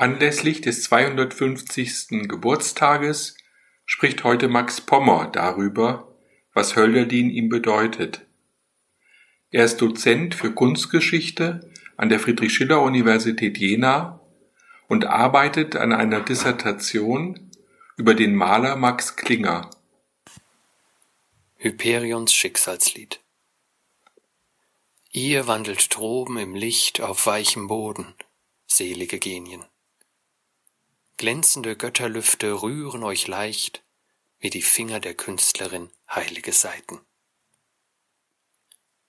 Anlässlich des 250. Geburtstages spricht heute Max Pommer darüber, was Hölderlin ihm bedeutet. Er ist Dozent für Kunstgeschichte an der Friedrich-Schiller-Universität Jena und arbeitet an einer Dissertation über den Maler Max Klinger. Hyperions Schicksalslied Ihr wandelt droben im Licht auf weichem Boden, selige Genien. Glänzende Götterlüfte rühren euch leicht, wie die Finger der Künstlerin heilige Seiten.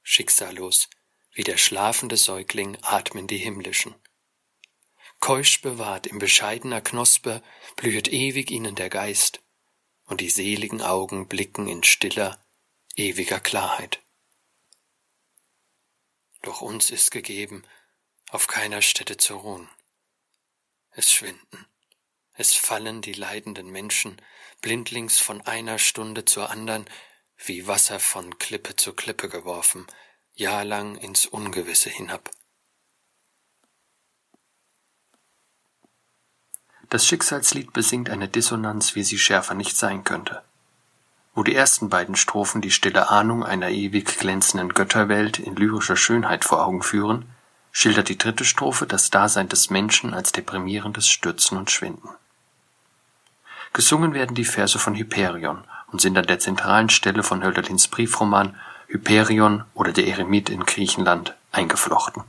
Schicksallos, wie der schlafende Säugling atmen die himmlischen. Keusch bewahrt in bescheidener Knospe blühet ewig ihnen der Geist, und die seligen Augen blicken in stiller, ewiger Klarheit. Doch uns ist gegeben, auf keiner Stätte zu ruhen. Es schwinden, es fallen die leidenden Menschen blindlings von einer Stunde zur andern, wie Wasser von Klippe zu Klippe geworfen, jahrlang ins Ungewisse hinab. Das Schicksalslied besingt eine Dissonanz, wie sie schärfer nicht sein könnte. Wo die ersten beiden Strophen die stille Ahnung einer ewig glänzenden Götterwelt in lyrischer Schönheit vor Augen führen, schildert die dritte Strophe das Dasein des Menschen als deprimierendes Stürzen und Schwinden. Gesungen werden die Verse von Hyperion und sind an der zentralen Stelle von Hölderlins Briefroman Hyperion oder der Eremit in Griechenland eingeflochten.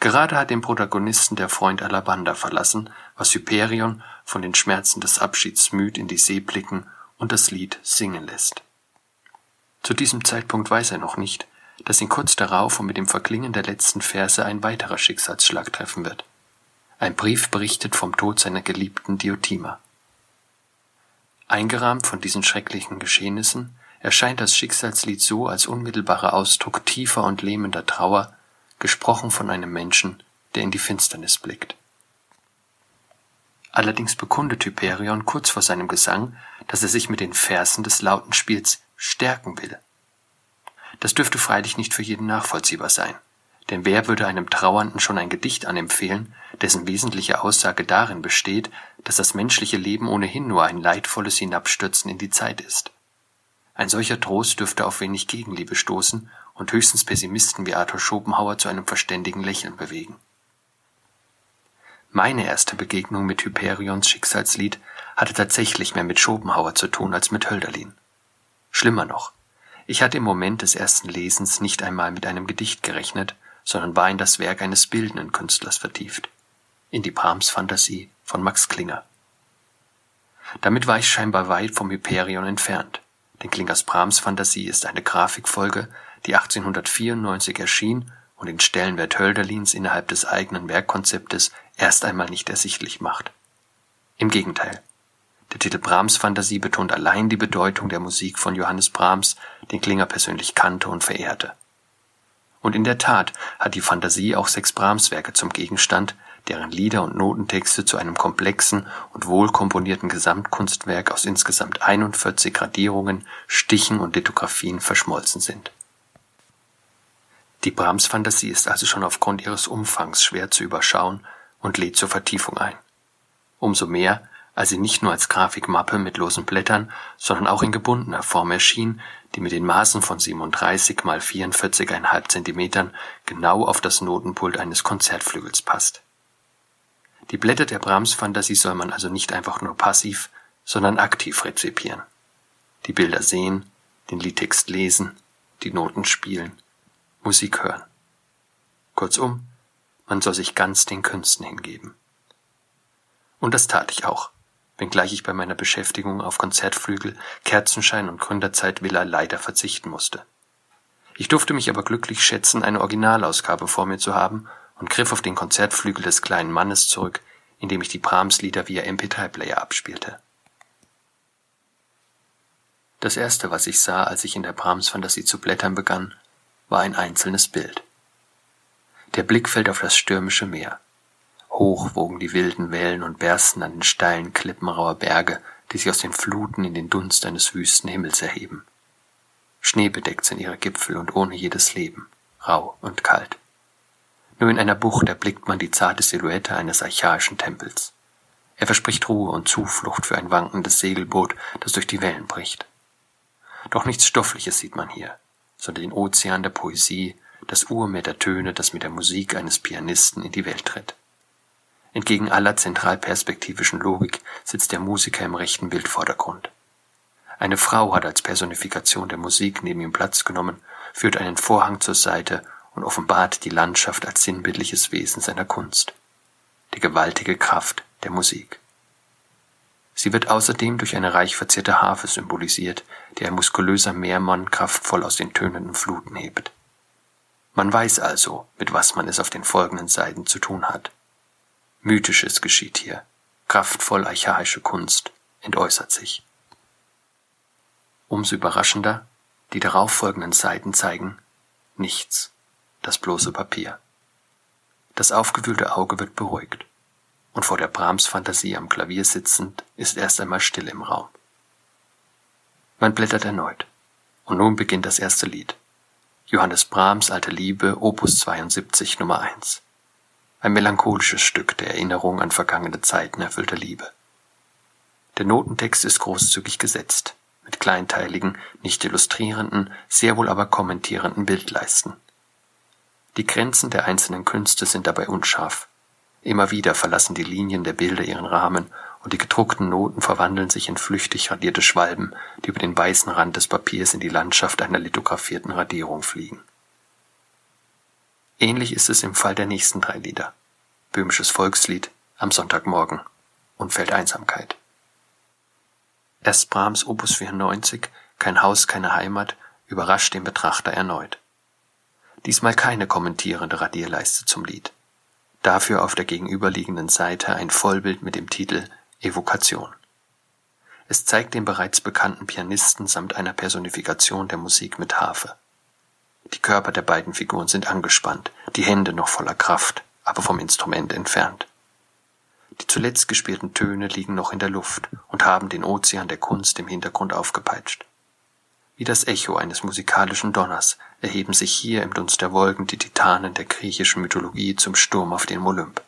Gerade hat den Protagonisten der Freund Alabanda verlassen, was Hyperion von den Schmerzen des Abschieds müd in die See blicken und das Lied singen lässt. Zu diesem Zeitpunkt weiß er noch nicht, dass ihn kurz darauf und mit dem Verklingen der letzten Verse ein weiterer Schicksalsschlag treffen wird. Ein Brief berichtet vom Tod seiner geliebten Diotima. Eingerahmt von diesen schrecklichen Geschehnissen erscheint das Schicksalslied so als unmittelbarer Ausdruck tiefer und lähmender Trauer, gesprochen von einem Menschen, der in die Finsternis blickt. Allerdings bekundet Hyperion kurz vor seinem Gesang, dass er sich mit den Versen des Lautenspiels stärken will. Das dürfte freilich nicht für jeden nachvollziehbar sein. Denn wer würde einem Trauernden schon ein Gedicht anempfehlen, dessen wesentliche Aussage darin besteht, dass das menschliche Leben ohnehin nur ein leidvolles Hinabstürzen in die Zeit ist? Ein solcher Trost dürfte auf wenig Gegenliebe stoßen und höchstens Pessimisten wie Arthur Schopenhauer zu einem verständigen Lächeln bewegen. Meine erste Begegnung mit Hyperions Schicksalslied hatte tatsächlich mehr mit Schopenhauer zu tun als mit Hölderlin. Schlimmer noch, ich hatte im Moment des ersten Lesens nicht einmal mit einem Gedicht gerechnet, sondern war in das Werk eines bildenden Künstlers vertieft, in die Brahms-Fantasie von Max Klinger. Damit war ich scheinbar weit vom Hyperion entfernt, denn Klingers Brahms-Fantasie ist eine Grafikfolge, die 1894 erschien und den Stellenwert Hölderlins innerhalb des eigenen Werkkonzeptes erst einmal nicht ersichtlich macht. Im Gegenteil. Der Titel Brahms Fantasie betont allein die Bedeutung der Musik von Johannes Brahms, den Klinger persönlich kannte und verehrte. Und in der Tat hat die Fantasie auch sechs Brahms-Werke zum Gegenstand, deren Lieder und Notentexte zu einem komplexen und wohlkomponierten Gesamtkunstwerk aus insgesamt 41 Gradierungen, Stichen und Lithografien verschmolzen sind. Die Brahms-Fantasie ist also schon aufgrund ihres Umfangs schwer zu überschauen und lädt zur Vertiefung ein. Umso mehr, sie nicht nur als Grafikmappe mit losen Blättern, sondern auch in gebundener Form erschien, die mit den Maßen von 37 mal 44,5 Zentimetern genau auf das Notenpult eines Konzertflügels passt. Die Blätter der Brahms-Fantasie soll man also nicht einfach nur passiv, sondern aktiv rezipieren. Die Bilder sehen, den Liedtext lesen, die Noten spielen, Musik hören. Kurzum, man soll sich ganz den Künsten hingeben. Und das tat ich auch wenngleich ich bei meiner Beschäftigung auf Konzertflügel, Kerzenschein und Gründerzeitvilla leider verzichten musste. Ich durfte mich aber glücklich schätzen, eine Originalausgabe vor mir zu haben und griff auf den Konzertflügel des kleinen Mannes zurück, indem ich die Brahms-Lieder via MP3-Player abspielte. Das erste, was ich sah, als ich in der Brahms-Fantasie zu blättern begann, war ein einzelnes Bild. Der Blick fällt auf das stürmische Meer. Hoch wogen die wilden Wellen und bersten an den steilen Klippen rauer Berge, die sich aus den Fluten in den Dunst eines wüsten Himmels erheben. Schneebedeckt sind ihre Gipfel und ohne jedes Leben, rau und kalt. Nur in einer Bucht erblickt man die zarte Silhouette eines archaischen Tempels. Er verspricht Ruhe und Zuflucht für ein wankendes Segelboot, das durch die Wellen bricht. Doch nichts Stoffliches sieht man hier, sondern den Ozean der Poesie, das Urmeer der Töne, das mit der Musik eines Pianisten in die Welt tritt. Entgegen aller zentralperspektivischen Logik sitzt der Musiker im rechten Bildvordergrund. Eine Frau hat als Personifikation der Musik neben ihm Platz genommen, führt einen Vorhang zur Seite und offenbart die Landschaft als sinnbildliches Wesen seiner Kunst, die gewaltige Kraft der Musik. Sie wird außerdem durch eine reich verzierte Harfe symbolisiert, die ein muskulöser Meermann kraftvoll aus den tönenden Fluten hebt. Man weiß also, mit was man es auf den folgenden Seiten zu tun hat. Mythisches geschieht hier, kraftvoll archaische Kunst entäußert sich. Umso überraschender, die darauffolgenden Seiten zeigen nichts das bloße Papier. Das aufgewühlte Auge wird beruhigt, und vor der Brahms-Fantasie am Klavier sitzend ist erst einmal Stille im Raum. Man blättert erneut, und nun beginnt das erste Lied. Johannes Brahms Alte Liebe, Opus 72 Nummer 1. Ein melancholisches Stück der Erinnerung an vergangene Zeiten erfüllter Liebe. Der Notentext ist großzügig gesetzt, mit kleinteiligen, nicht illustrierenden, sehr wohl aber kommentierenden Bildleisten. Die Grenzen der einzelnen Künste sind dabei unscharf. Immer wieder verlassen die Linien der Bilder ihren Rahmen und die gedruckten Noten verwandeln sich in flüchtig radierte Schwalben, die über den weißen Rand des Papiers in die Landschaft einer lithografierten Radierung fliegen. Ähnlich ist es im Fall der nächsten drei Lieder. Böhmisches Volkslied, Am Sonntagmorgen und Feldeinsamkeit. Erst Brahms Opus 94, Kein Haus, keine Heimat, überrascht den Betrachter erneut. Diesmal keine kommentierende Radierleiste zum Lied. Dafür auf der gegenüberliegenden Seite ein Vollbild mit dem Titel Evokation. Es zeigt den bereits bekannten Pianisten samt einer Personifikation der Musik mit Harfe. Die Körper der beiden Figuren sind angespannt, die Hände noch voller Kraft, aber vom Instrument entfernt. Die zuletzt gespielten Töne liegen noch in der Luft und haben den Ozean der Kunst im Hintergrund aufgepeitscht. Wie das Echo eines musikalischen Donners erheben sich hier im Dunst der Wolken die Titanen der griechischen Mythologie zum Sturm auf den Olymp.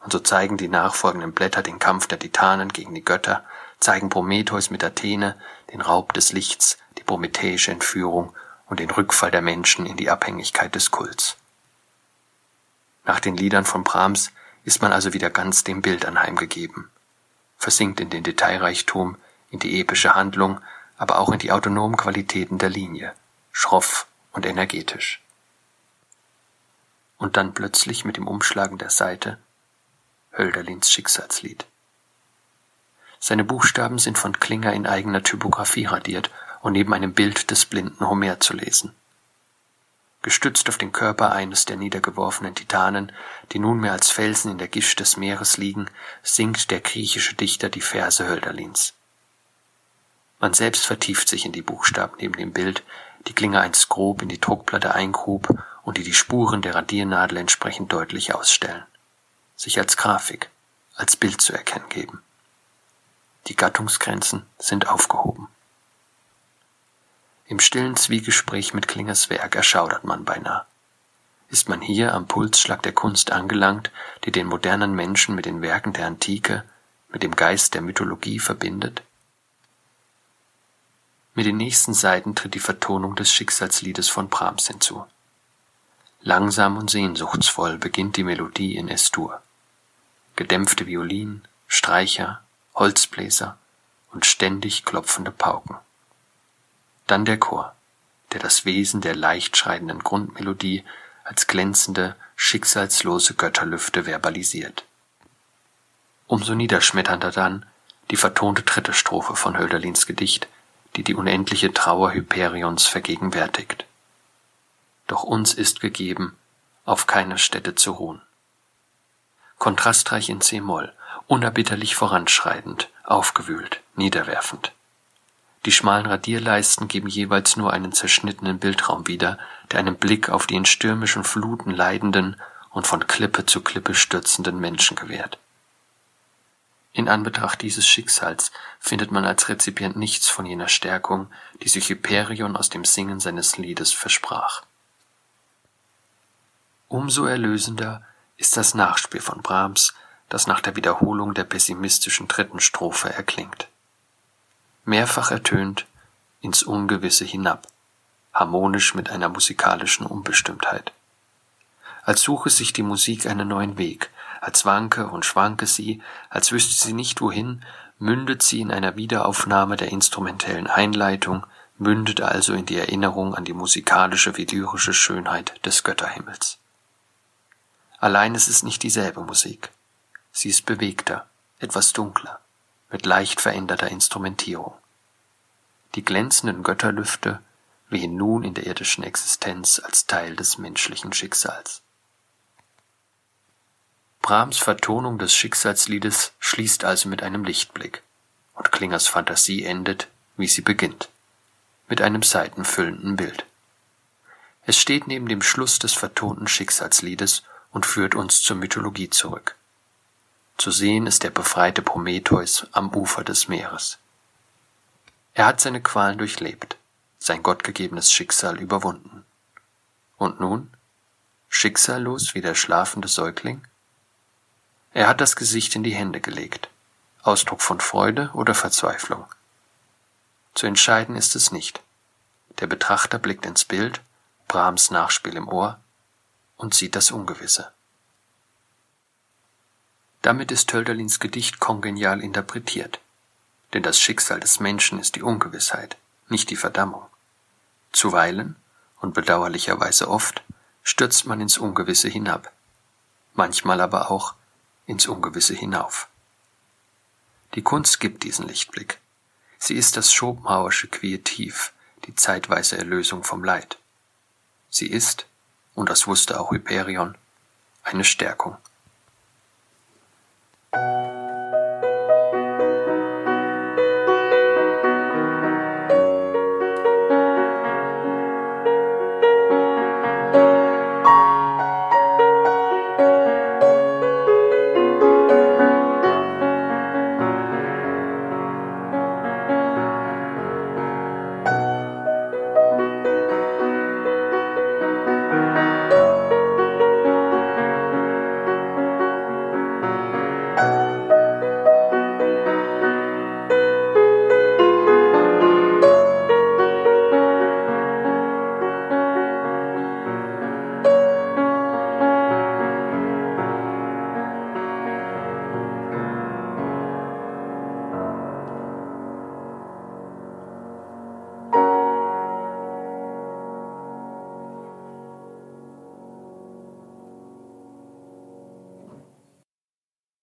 Und so zeigen die nachfolgenden Blätter den Kampf der Titanen gegen die Götter, zeigen Prometheus mit Athene, den Raub des Lichts, die prometheische Entführung und den Rückfall der Menschen in die Abhängigkeit des Kults. Nach den Liedern von Brahms ist man also wieder ganz dem Bild anheimgegeben, versinkt in den Detailreichtum, in die epische Handlung, aber auch in die autonomen Qualitäten der Linie, schroff und energetisch. Und dann plötzlich mit dem Umschlagen der Seite Hölderlins Schicksalslied. Seine Buchstaben sind von Klinger in eigener Typografie radiert und neben einem Bild des blinden Homer zu lesen. Gestützt auf den Körper eines der niedergeworfenen Titanen, die nunmehr als Felsen in der Gischt des Meeres liegen, singt der griechische Dichter die Verse Hölderlins. Man selbst vertieft sich in die Buchstaben neben dem Bild, die Klinge einst grob in die Druckplatte eingrub und die die Spuren der Radiernadel entsprechend deutlich ausstellen. Sich als Grafik, als Bild zu erkennen geben. Die Gattungsgrenzen sind aufgehoben. Im stillen Zwiegespräch mit Klingers Werk erschaudert man beinahe. Ist man hier am Pulsschlag der Kunst angelangt, die den modernen Menschen mit den Werken der Antike, mit dem Geist der Mythologie verbindet? Mit den nächsten Seiten tritt die Vertonung des Schicksalsliedes von Brahms hinzu. Langsam und sehnsuchtsvoll beginnt die Melodie in S-Dur. Gedämpfte Violinen, Streicher, Holzbläser und ständig klopfende Pauken. Dann der Chor, der das Wesen der leicht schreitenden Grundmelodie als glänzende, schicksalslose Götterlüfte verbalisiert. Umso niederschmetternder dann die vertonte dritte Strophe von Hölderlins Gedicht, die die unendliche Trauer Hyperions vergegenwärtigt. Doch uns ist gegeben, auf keiner Stätte zu ruhen. kontrastreich in C-Moll, unerbitterlich voranschreitend, aufgewühlt, niederwerfend. Die schmalen Radierleisten geben jeweils nur einen zerschnittenen Bildraum wieder, der einen Blick auf die in stürmischen Fluten leidenden und von Klippe zu Klippe stürzenden Menschen gewährt. In Anbetracht dieses Schicksals findet man als Rezipient nichts von jener Stärkung, die sich Hyperion aus dem Singen seines Liedes versprach. Umso erlösender ist das Nachspiel von Brahms, das nach der Wiederholung der pessimistischen dritten Strophe erklingt. Mehrfach ertönt ins Ungewisse hinab, harmonisch mit einer musikalischen Unbestimmtheit. Als suche sich die Musik einen neuen Weg, als wanke und schwanke sie, als wüsste sie nicht wohin, mündet sie in einer Wiederaufnahme der instrumentellen Einleitung, mündet also in die Erinnerung an die musikalische wie lyrische Schönheit des Götterhimmels. Allein es ist nicht dieselbe Musik. Sie ist bewegter, etwas dunkler, mit leicht veränderter Instrumentierung. Die glänzenden Götterlüfte wehen nun in der irdischen Existenz als Teil des menschlichen Schicksals. Brahms Vertonung des Schicksalsliedes schließt also mit einem Lichtblick, und Klingers Fantasie endet, wie sie beginnt, mit einem seitenfüllenden Bild. Es steht neben dem Schluss des vertonten Schicksalsliedes und führt uns zur Mythologie zurück. Zu sehen ist der befreite Prometheus am Ufer des Meeres. Er hat seine Qualen durchlebt, sein gottgegebenes Schicksal überwunden. Und nun? Schicksallos wie der schlafende Säugling? Er hat das Gesicht in die Hände gelegt. Ausdruck von Freude oder Verzweiflung. Zu entscheiden ist es nicht. Der Betrachter blickt ins Bild, Brahms Nachspiel im Ohr und sieht das Ungewisse. Damit ist Hölderlins Gedicht kongenial interpretiert. Denn das Schicksal des Menschen ist die Ungewissheit, nicht die Verdammung. Zuweilen, und bedauerlicherweise oft, stürzt man ins Ungewisse hinab, manchmal aber auch ins Ungewisse hinauf. Die Kunst gibt diesen Lichtblick. Sie ist das Schopenhauersche Quietiv, die zeitweise Erlösung vom Leid. Sie ist, und das wusste auch Hyperion, eine Stärkung. Thank you.